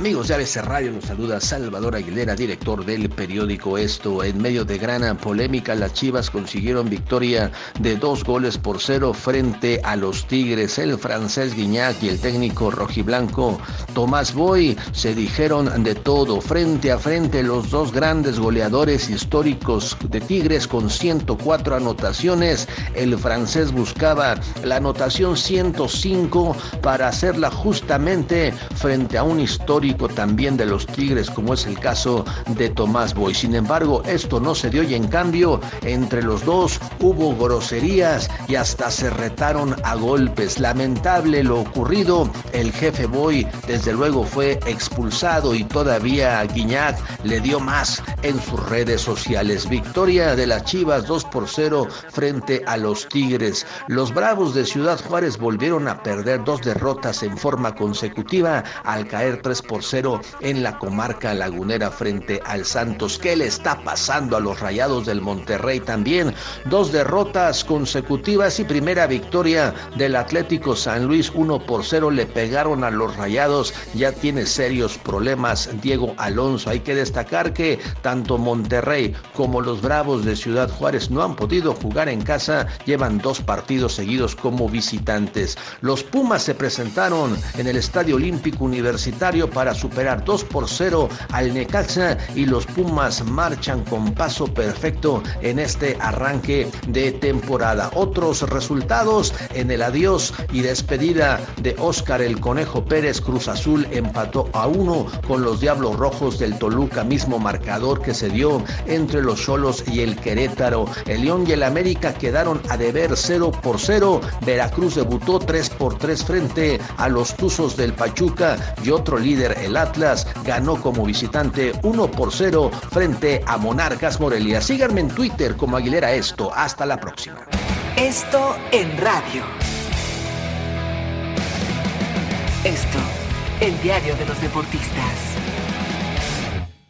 Amigos de ABC Radio, nos saluda Salvador Aguilera, director del periódico Esto. En medio de gran polémica, las Chivas consiguieron victoria de dos goles por cero frente a los Tigres. El francés Guiñac y el técnico rojiblanco Tomás Boy se dijeron de todo. Frente a frente, los dos grandes goleadores históricos de Tigres con 104 anotaciones. El francés buscaba la anotación 105 para hacerla justamente frente a un histórico también de los Tigres, como es el caso de Tomás Boy. Sin embargo, esto no se dio y en cambio, entre los dos hubo groserías y hasta se retaron a golpes. Lamentable lo ocurrido, el jefe Boy desde luego fue expulsado y todavía Guiñac le dio más en sus redes sociales. Victoria de las Chivas 2 por 0 frente a los Tigres. Los Bravos de Ciudad Juárez volvieron a perder dos derrotas en forma consecutiva al caer 3 por cero en la comarca lagunera frente al Santos. ¿Qué le está pasando a los Rayados del Monterrey también? Dos derrotas consecutivas y primera victoria del Atlético San Luis 1 por 0 le pegaron a los Rayados. Ya tiene serios problemas Diego Alonso. Hay que destacar que tanto Monterrey como los Bravos de Ciudad Juárez no han podido jugar en casa. Llevan dos partidos seguidos como visitantes. Los Pumas se presentaron en el Estadio Olímpico Universitario superar 2 por 0 al Necaxa y los Pumas marchan con paso perfecto en este arranque de temporada. Otros resultados en el adiós y despedida de Óscar el Conejo Pérez Cruz Azul empató a uno con los Diablos Rojos del Toluca, mismo marcador que se dio entre los Cholos y el Querétaro. El León y el América quedaron a deber 0 por 0. Veracruz debutó 3 por 3 frente a los Tuzos del Pachuca y otro líder el Atlas ganó como visitante 1 por 0 frente a Monarcas Morelia. Síganme en Twitter como Aguilera Esto. Hasta la próxima. Esto en radio. Esto, el diario de los deportistas.